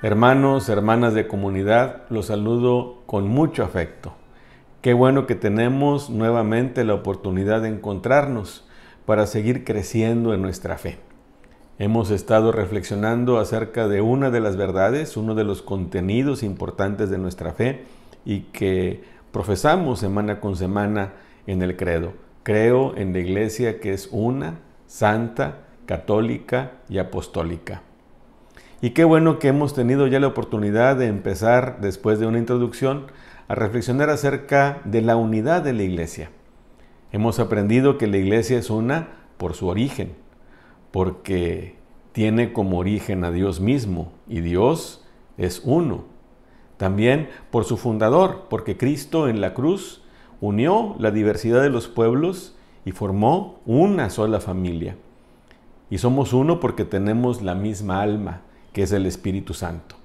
Hermanos, hermanas de comunidad, los saludo con mucho afecto. Qué bueno que tenemos nuevamente la oportunidad de encontrarnos para seguir creciendo en nuestra fe. Hemos estado reflexionando acerca de una de las verdades, uno de los contenidos importantes de nuestra fe y que profesamos semana con semana en el credo. Creo en la iglesia que es una, santa, católica y apostólica. Y qué bueno que hemos tenido ya la oportunidad de empezar, después de una introducción, a reflexionar acerca de la unidad de la iglesia. Hemos aprendido que la iglesia es una por su origen, porque tiene como origen a Dios mismo y Dios es uno. También por su fundador, porque Cristo en la cruz unió la diversidad de los pueblos y formó una sola familia. Y somos uno porque tenemos la misma alma, que es el Espíritu Santo.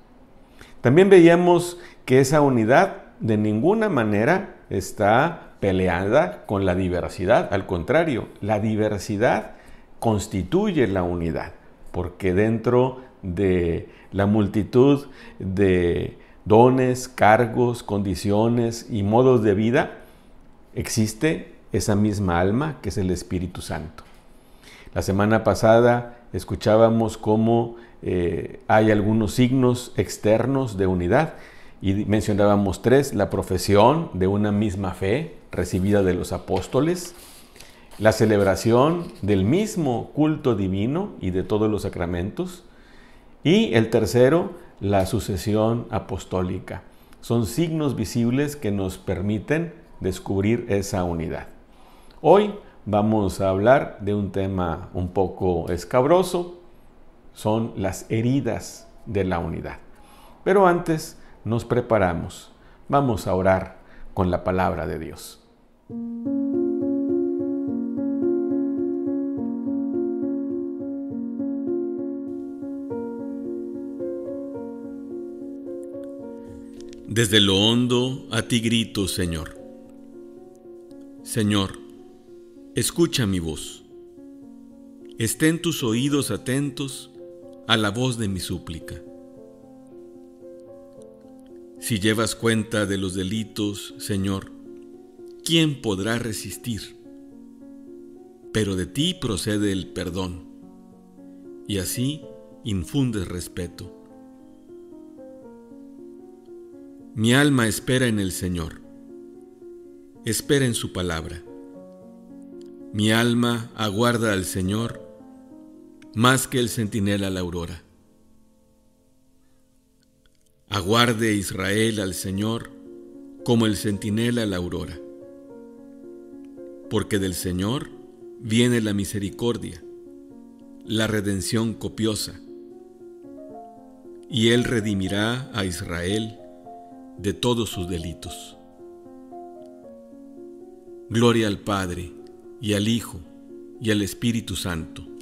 También veíamos que esa unidad de ninguna manera está peleada con la diversidad. Al contrario, la diversidad constituye la unidad, porque dentro de la multitud de dones, cargos, condiciones y modos de vida, existe esa misma alma que es el Espíritu Santo. La semana pasada escuchábamos cómo eh, hay algunos signos externos de unidad y mencionábamos tres, la profesión de una misma fe recibida de los apóstoles, la celebración del mismo culto divino y de todos los sacramentos, y el tercero, la sucesión apostólica. Son signos visibles que nos permiten descubrir esa unidad. Hoy vamos a hablar de un tema un poco escabroso, son las heridas de la unidad. Pero antes nos preparamos. Vamos a orar con la palabra de Dios. Desde lo hondo a ti grito, Señor. Señor, escucha mi voz. Estén tus oídos atentos a la voz de mi súplica. Si llevas cuenta de los delitos, Señor, ¿quién podrá resistir? Pero de ti procede el perdón, y así infundes respeto. Mi alma espera en el Señor, espera en su palabra. Mi alma aguarda al Señor más que el centinela la aurora. Aguarde Israel al Señor como el centinela la aurora, porque del Señor viene la misericordia, la redención copiosa, y Él redimirá a Israel de todos sus delitos. Gloria al Padre, y al Hijo, y al Espíritu Santo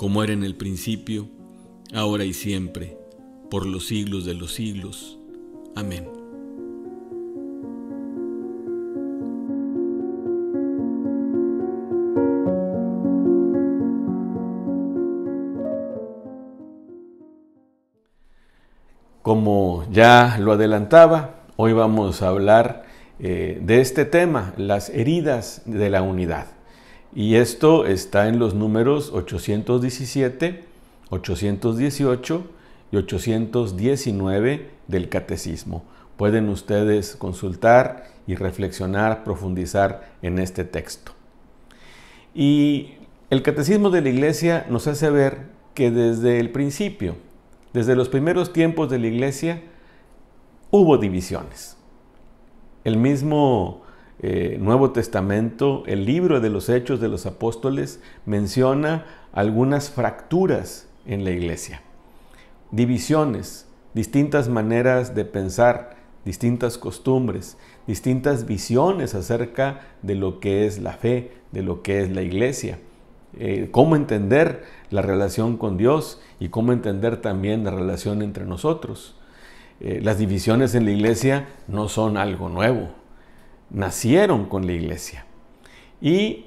como era en el principio, ahora y siempre, por los siglos de los siglos. Amén. Como ya lo adelantaba, hoy vamos a hablar eh, de este tema, las heridas de la unidad. Y esto está en los números 817, 818 y 819 del Catecismo. Pueden ustedes consultar y reflexionar, profundizar en este texto. Y el Catecismo de la Iglesia nos hace ver que desde el principio, desde los primeros tiempos de la Iglesia, hubo divisiones. El mismo eh, Nuevo Testamento, el libro de los Hechos de los Apóstoles, menciona algunas fracturas en la iglesia, divisiones, distintas maneras de pensar, distintas costumbres, distintas visiones acerca de lo que es la fe, de lo que es la iglesia, eh, cómo entender la relación con Dios y cómo entender también la relación entre nosotros. Eh, las divisiones en la iglesia no son algo nuevo, nacieron con la iglesia. Y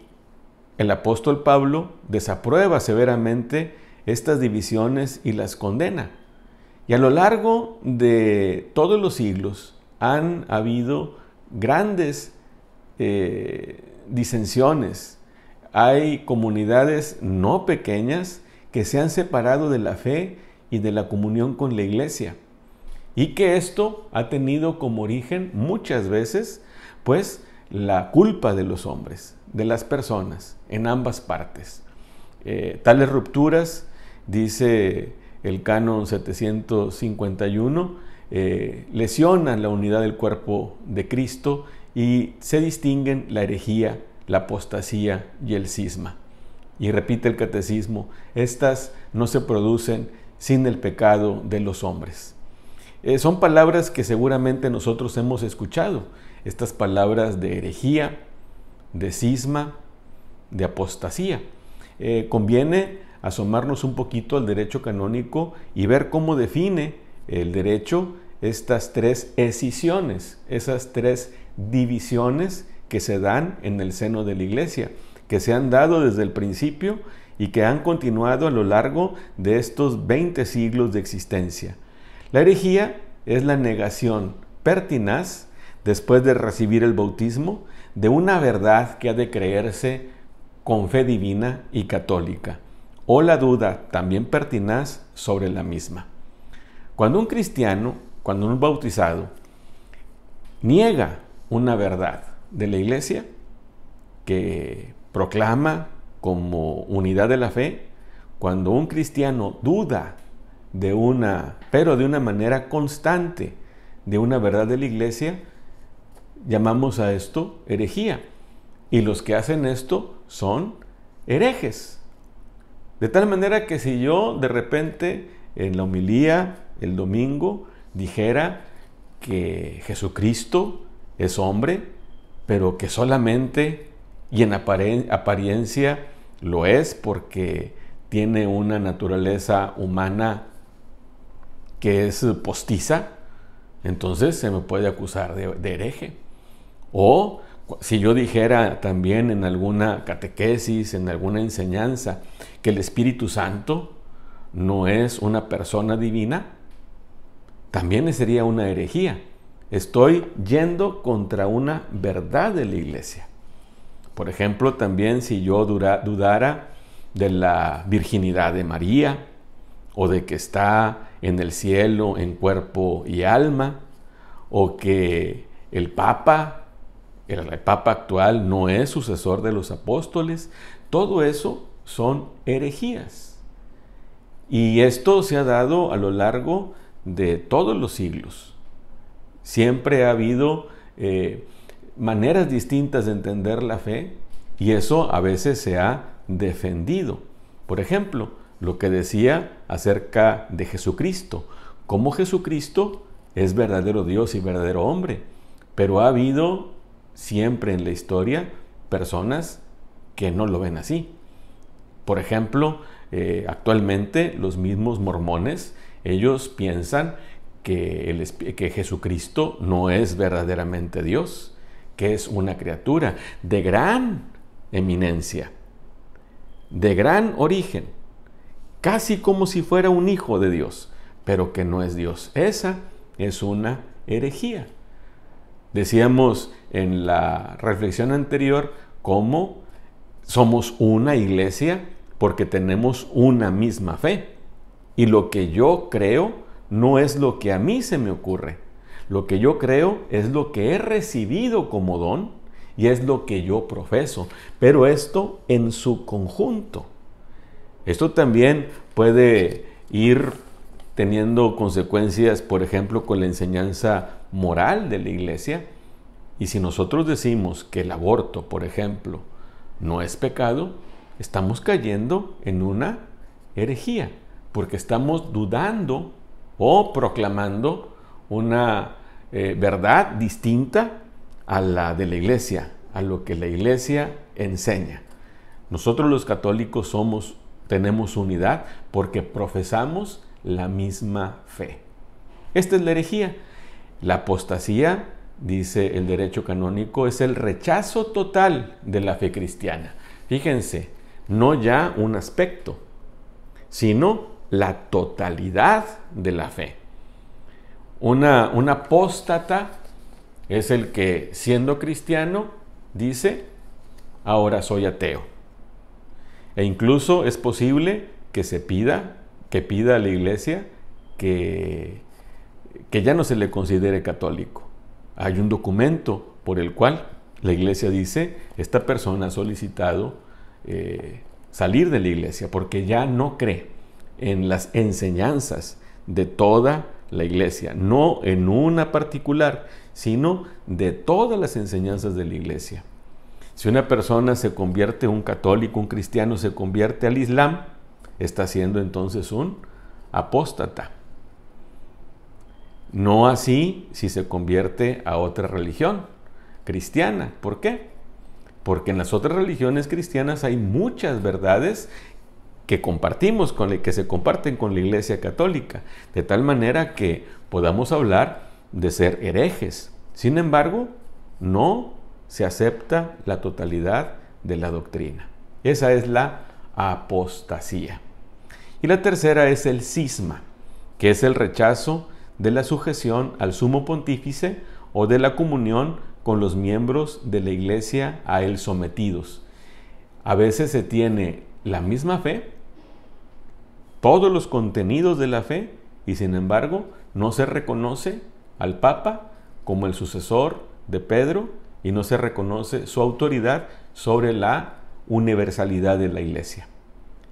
el apóstol Pablo desaprueba severamente estas divisiones y las condena. Y a lo largo de todos los siglos han habido grandes eh, disensiones. Hay comunidades no pequeñas que se han separado de la fe y de la comunión con la iglesia. Y que esto ha tenido como origen muchas veces, pues, la culpa de los hombres, de las personas, en ambas partes. Eh, tales rupturas, dice el canon 751, eh, lesionan la unidad del cuerpo de Cristo y se distinguen la herejía, la apostasía y el cisma. Y repite el catecismo, estas no se producen sin el pecado de los hombres. Eh, son palabras que seguramente nosotros hemos escuchado, estas palabras de herejía, de cisma, de apostasía. Eh, conviene asomarnos un poquito al derecho canónico y ver cómo define el derecho estas tres escisiones, esas tres divisiones que se dan en el seno de la iglesia, que se han dado desde el principio y que han continuado a lo largo de estos 20 siglos de existencia. La herejía es la negación pertinaz, después de recibir el bautismo, de una verdad que ha de creerse con fe divina y católica, o la duda también pertinaz sobre la misma. Cuando un cristiano, cuando un bautizado, niega una verdad de la iglesia que proclama como unidad de la fe, cuando un cristiano duda de una, pero de una manera constante, de una verdad de la iglesia, llamamos a esto herejía. Y los que hacen esto son herejes. De tal manera que si yo de repente en la homilía el domingo dijera que Jesucristo es hombre, pero que solamente y en apariencia lo es porque tiene una naturaleza humana que es postiza, entonces se me puede acusar de, de hereje. O si yo dijera también en alguna catequesis, en alguna enseñanza, que el Espíritu Santo no es una persona divina, también sería una herejía. Estoy yendo contra una verdad de la iglesia. Por ejemplo, también si yo dudara de la virginidad de María o de que está en el cielo en cuerpo y alma, o que el Papa, el, Papa actual no es sucesor de los apóstoles, todo eso son herejías. Y esto se ha dado a lo largo de todos los siglos. Siempre ha habido eh, maneras distintas de entender la fe y eso a veces se ha defendido. Por ejemplo, lo que decía acerca de Jesucristo, cómo Jesucristo es verdadero Dios y verdadero hombre, pero ha habido siempre en la historia personas que no lo ven así. Por ejemplo, eh, actualmente los mismos mormones, ellos piensan que Jesucristo no es verdaderamente Dios, que es una criatura de gran eminencia, de gran origen, casi como si fuera un hijo de Dios, pero que no es Dios. Esa es una herejía. Decíamos en la reflexión anterior cómo somos una iglesia porque tenemos una misma fe. Y lo que yo creo no es lo que a mí se me ocurre. Lo que yo creo es lo que he recibido como don y es lo que yo profeso, pero esto en su conjunto. Esto también puede ir teniendo consecuencias, por ejemplo, con la enseñanza moral de la iglesia. Y si nosotros decimos que el aborto, por ejemplo, no es pecado, estamos cayendo en una herejía, porque estamos dudando o proclamando una eh, verdad distinta a la de la iglesia, a lo que la iglesia enseña. Nosotros los católicos somos, tenemos unidad porque profesamos la misma fe. Esta es la herejía. La apostasía, dice el derecho canónico, es el rechazo total de la fe cristiana. Fíjense, no ya un aspecto, sino la totalidad de la fe. Una, un apóstata es el que, siendo cristiano, dice, ahora soy ateo. E incluso es posible que se pida, que pida a la iglesia que, que ya no se le considere católico. Hay un documento por el cual la iglesia dice, esta persona ha solicitado eh, salir de la iglesia porque ya no cree en las enseñanzas de toda la iglesia, no en una particular, sino de todas las enseñanzas de la iglesia. Si una persona se convierte, un católico, un cristiano, se convierte al Islam, está siendo entonces un apóstata. No así si se convierte a otra religión cristiana. ¿Por qué? Porque en las otras religiones cristianas hay muchas verdades que compartimos con que se comparten con la Iglesia Católica, de tal manera que podamos hablar de ser herejes. Sin embargo, no se acepta la totalidad de la doctrina. Esa es la apostasía. Y la tercera es el cisma, que es el rechazo de la sujeción al sumo pontífice o de la comunión con los miembros de la iglesia a él sometidos. A veces se tiene la misma fe, todos los contenidos de la fe, y sin embargo no se reconoce al Papa como el sucesor de Pedro y no se reconoce su autoridad sobre la universalidad de la iglesia.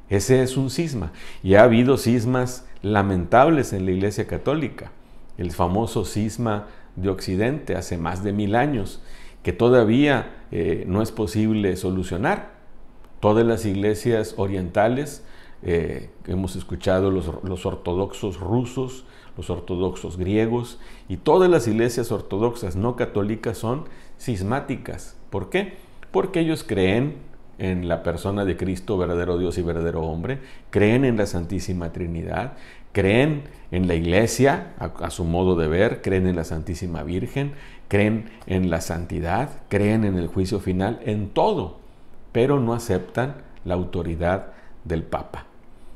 Ese es un cisma. Y ha habido cismas lamentables en la iglesia católica. El famoso cisma de Occidente hace más de mil años, que todavía eh, no es posible solucionar. Todas las iglesias orientales, eh, hemos escuchado los, los ortodoxos rusos, los ortodoxos griegos y todas las iglesias ortodoxas no católicas son cismáticas. ¿Por qué? Porque ellos creen en la persona de Cristo, verdadero Dios y verdadero hombre, creen en la Santísima Trinidad, creen en la iglesia a, su modo de ver, creen en la Santísima Virgen, creen en la santidad, creen en el juicio final, en todo, pero no aceptan la autoridad del Papa.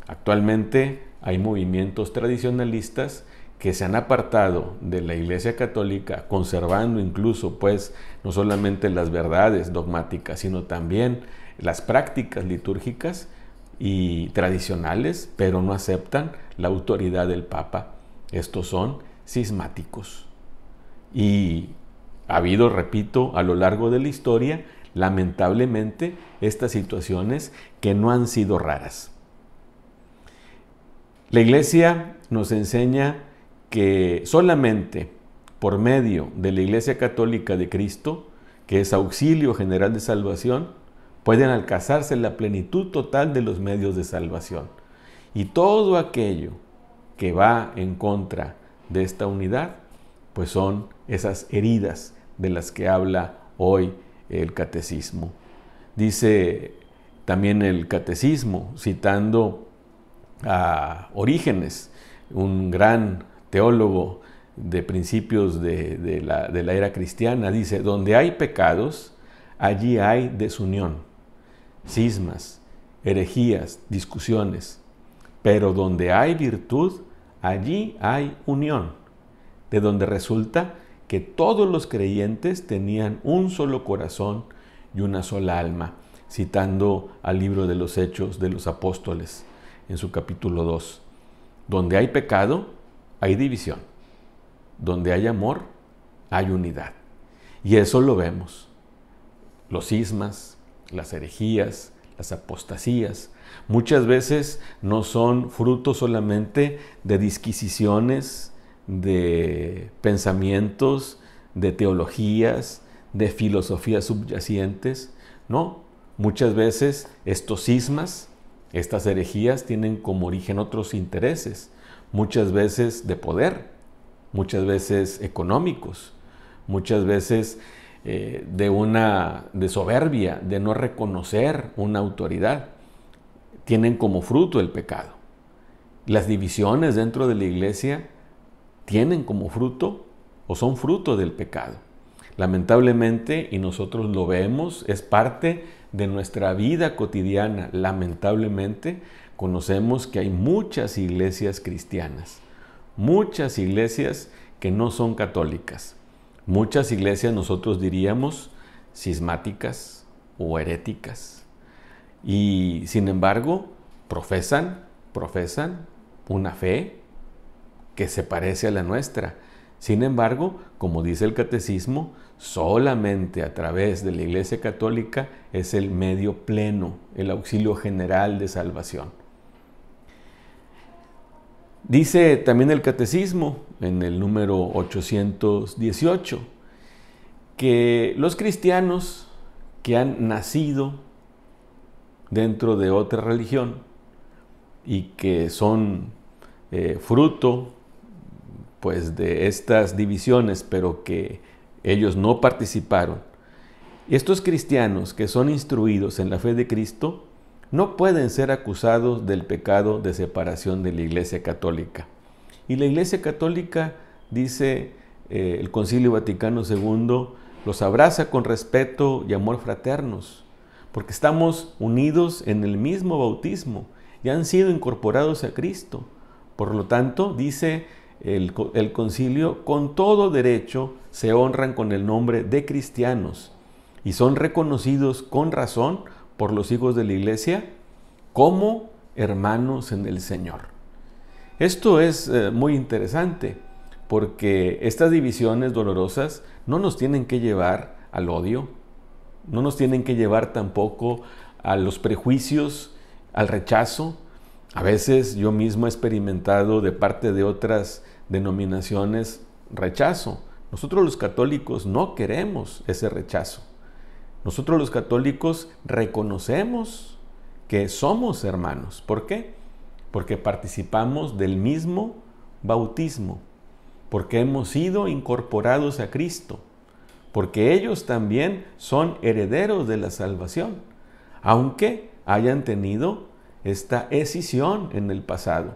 Actualmente hay movimientos tradicionalistas que se han apartado de la Iglesia Católica, conservando incluso pues no solamente las verdades dogmáticas, sino también las prácticas litúrgicas y tradicionales, pero no aceptan la autoridad del Papa. Estos son cismáticos. Y ha habido, repito, a lo largo de la historia, lamentablemente, estas situaciones que no han sido raras. La Iglesia nos enseña que solamente por medio de la Iglesia Católica de Cristo, que es auxilio general de salvación, pueden alcanzarse la plenitud total de los medios de salvación. Y todo aquello que va en contra de esta unidad, pues son esas heridas de las que habla hoy el catecismo. Dice también el catecismo, citando a Orígenes, un gran teólogo de principios de, la, de la era cristiana, dice, donde hay pecados, allí hay desunión cismas, herejías, discusiones. Pero donde hay virtud, allí hay unión, de donde resulta que todos los creyentes tenían un solo corazón y una sola alma, citando al libro de los Hechos de los Apóstoles en su capítulo 2. Donde hay pecado, hay división. Donde hay amor, hay unidad. Y eso lo vemos. Los cismas, las herejías, las apostasías, muchas veces no son fruto solamente de disquisiciones, de pensamientos, de teologías, de filosofías subyacentes, no. Muchas veces estos cismas, estas herejías tienen como origen otros intereses, muchas veces de poder, muchas veces económicos, muchas veces eh, de una de soberbia, de no reconocer una autoridad, tienen como fruto el pecado. Las divisiones dentro de la iglesia tienen como fruto o son fruto del pecado. Lamentablemente, y nosotros lo vemos, es parte de nuestra vida cotidiana, lamentablemente, conocemos que hay muchas iglesias cristianas, muchas iglesias que no son católicas, muchas iglesias nosotros diríamos cismáticas o heréticas. Y sin embargo, profesan, profesan una fe que se parece a la nuestra. Sin embargo, como dice el catecismo, solamente a través de la Iglesia Católica es el medio pleno, el auxilio general de salvación. Dice también el catecismo en el número 818 que los cristianos que han nacido dentro de otra religión y que son eh, fruto pues de estas divisiones, pero que ellos no participaron. Estos cristianos que son instruidos en la fe de Cristo no pueden ser acusados del pecado de separación de la Iglesia Católica. Y la Iglesia Católica, dice eh, el Concilio Vaticano II, los abraza con respeto y amor fraternos, porque estamos unidos en el mismo bautismo y han sido incorporados a Cristo. Por lo tanto, dice el, concilio, con todo derecho se honran con el nombre de cristianos y son reconocidos con razón por los hijos de la iglesia como hermanos en el Señor. Esto es eh, muy interesante porque estas divisiones dolorosas no nos tienen que llevar al odio, no nos tienen que llevar tampoco a los prejuicios, al rechazo. A veces yo mismo he experimentado de parte de otras denominaciones rechazo. Nosotros los católicos no queremos ese rechazo. Nosotros los católicos reconocemos que somos hermanos. ¿Por qué? Porque participamos del mismo bautismo porque hemos sido incorporados a Cristo, porque ellos también son herederos de la salvación, aunque hayan tenido esta escisión en el pasado.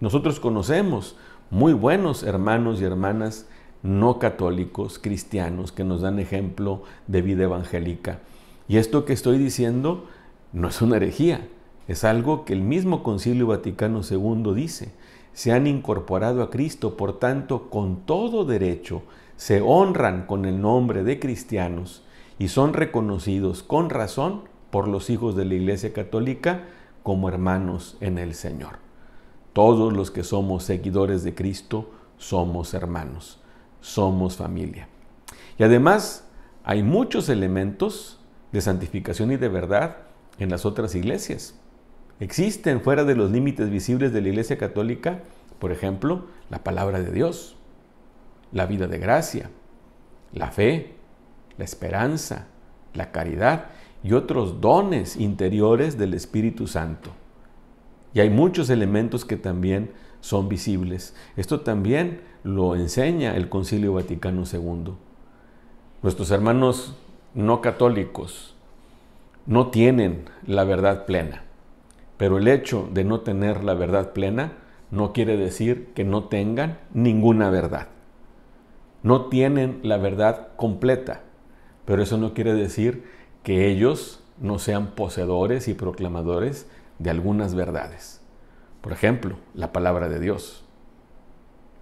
Nosotros conocemos muy buenos hermanos y hermanas no católicos, cristianos, que nos dan ejemplo de vida evangélica. Y esto que estoy diciendo no es una herejía, es algo que el mismo Concilio Vaticano II dice se han incorporado a Cristo, por tanto, con todo derecho, se honran con el nombre de cristianos y son reconocidos con razón por los hijos de la Iglesia Católica como hermanos en el Señor. Todos los que somos seguidores de Cristo somos hermanos, somos familia. Y además hay muchos elementos de santificación y de verdad en las otras iglesias. Existen fuera de los límites visibles de la Iglesia Católica, por ejemplo, la palabra de Dios, la vida de gracia, la fe, la esperanza, la caridad y otros dones interiores del Espíritu Santo. Y hay muchos elementos que también son visibles. Esto también lo enseña el Concilio Vaticano II. Nuestros hermanos no católicos no tienen la verdad plena. Pero el hecho de no tener la verdad plena no quiere decir que no tengan ninguna verdad. No tienen la verdad completa, pero eso no quiere decir que ellos no sean poseedores y proclamadores de algunas verdades. Por ejemplo, la palabra de Dios.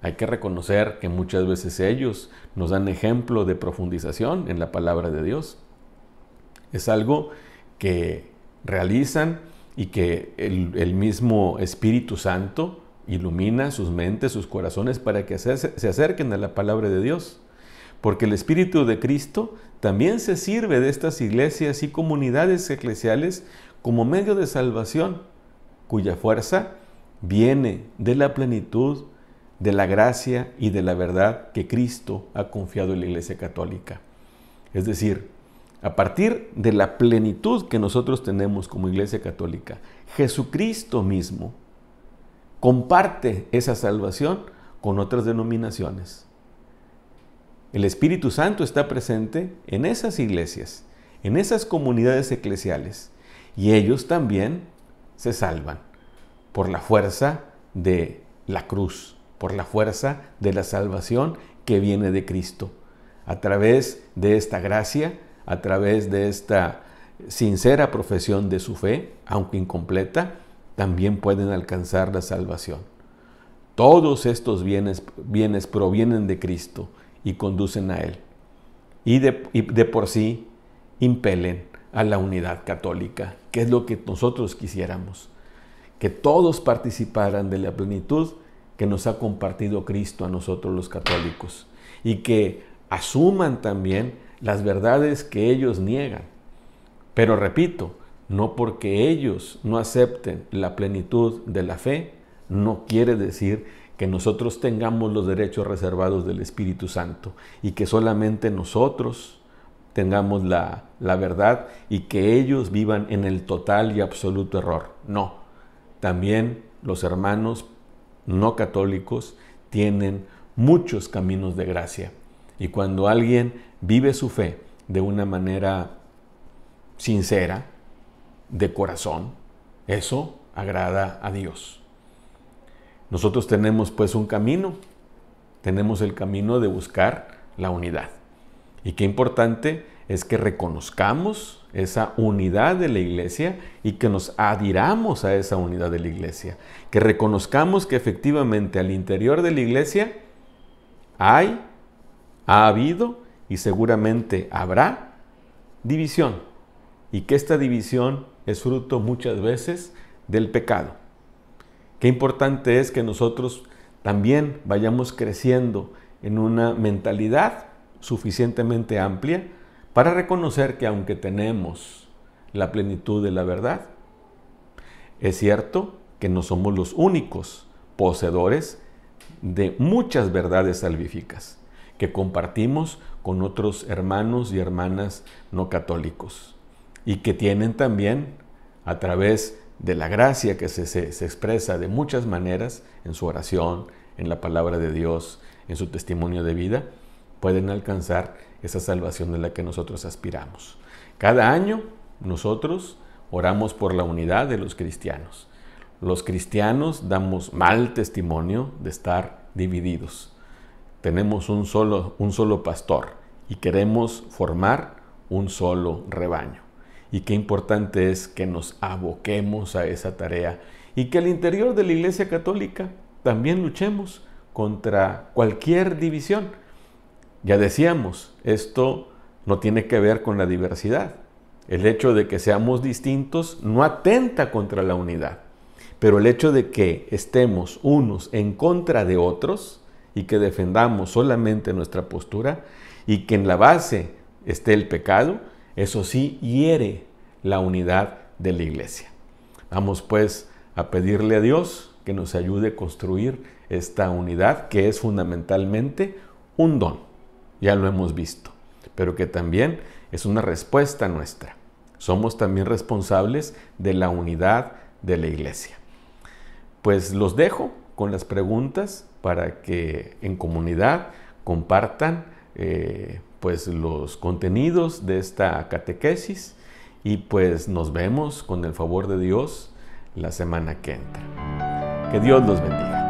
Hay que reconocer que muchas veces ellos nos dan ejemplo de profundización en la palabra de Dios. Es algo que realizan y que el, mismo Espíritu Santo ilumina sus mentes, sus corazones para que se, se acerquen a la palabra de Dios. Porque el Espíritu de Cristo también se sirve de estas iglesias y comunidades eclesiales como medio de salvación, cuya fuerza viene de la plenitud de la gracia y de la verdad que Cristo ha confiado en la Iglesia Católica. Es decir, a partir de la plenitud que nosotros tenemos como Iglesia Católica, Jesucristo mismo comparte esa salvación con otras denominaciones. El Espíritu Santo está presente en esas iglesias, en esas comunidades eclesiales, y ellos también se salvan por la fuerza de la cruz, por la fuerza de la salvación que viene de Cristo. A través de esta gracia, a través de esta sincera profesión de su fe, aunque incompleta, también pueden alcanzar la salvación. Todos estos bienes, bienes provienen de Cristo y conducen a Él. Y de, y de por sí impelen a la unidad católica, que es lo que nosotros quisiéramos. Que todos participaran de la plenitud que nos ha compartido Cristo a nosotros los católicos y que asuman también las verdades que ellos niegan. Pero repito, no porque ellos no acepten la plenitud de la fe, no quiere decir que nosotros tengamos los derechos reservados del Espíritu Santo y que solamente nosotros tengamos la, la, verdad y que ellos vivan en el total y absoluto error. No, también los hermanos no católicos tienen muchos caminos de gracia. Y cuando alguien vive su fe de una manera sincera, de corazón, eso agrada a Dios. Nosotros tenemos pues un camino, tenemos el camino de buscar la unidad. Y qué importante es que reconozcamos esa unidad de la iglesia y que nos adhiramos a esa unidad de la iglesia. Que reconozcamos que efectivamente al interior de la iglesia hay, ha habido y seguramente habrá división. Y que esta división es fruto muchas veces del pecado. Qué importante es que nosotros también vayamos creciendo en una mentalidad suficientemente amplia para reconocer que aunque tenemos la plenitud de la verdad, es cierto que no somos los únicos poseedores de muchas verdades salvíficas que compartimos con otros hermanos y hermanas no católicos y que tienen también a través de la gracia que se, se, expresa de muchas maneras en su oración, en la palabra de Dios, en su testimonio de vida, pueden alcanzar esa salvación de la que nosotros aspiramos. Cada año nosotros oramos por la unidad de los cristianos. Los cristianos damos mal testimonio de estar divididos. Tenemos un solo, un solo pastor y queremos formar un solo rebaño. Y qué importante es que nos aboquemos a esa tarea y que al interior de la Iglesia Católica también luchemos contra cualquier división ya decíamos, esto no tiene que ver con la diversidad. El hecho de que seamos distintos no atenta contra la unidad. Pero el hecho de que estemos unos en contra de otros y que defendamos solamente nuestra postura y que en la base esté el pecado, eso sí hiere la unidad de la iglesia. Vamos pues a pedirle a Dios que nos ayude a construir esta unidad que es fundamentalmente un don ya lo hemos visto, pero que también es una respuesta nuestra. Somos también responsables de la unidad de la iglesia. Pues los dejo con las preguntas para que en comunidad compartan eh, pues los contenidos de esta catequesis y pues nos vemos con el favor de Dios la semana que entra. Que Dios los bendiga.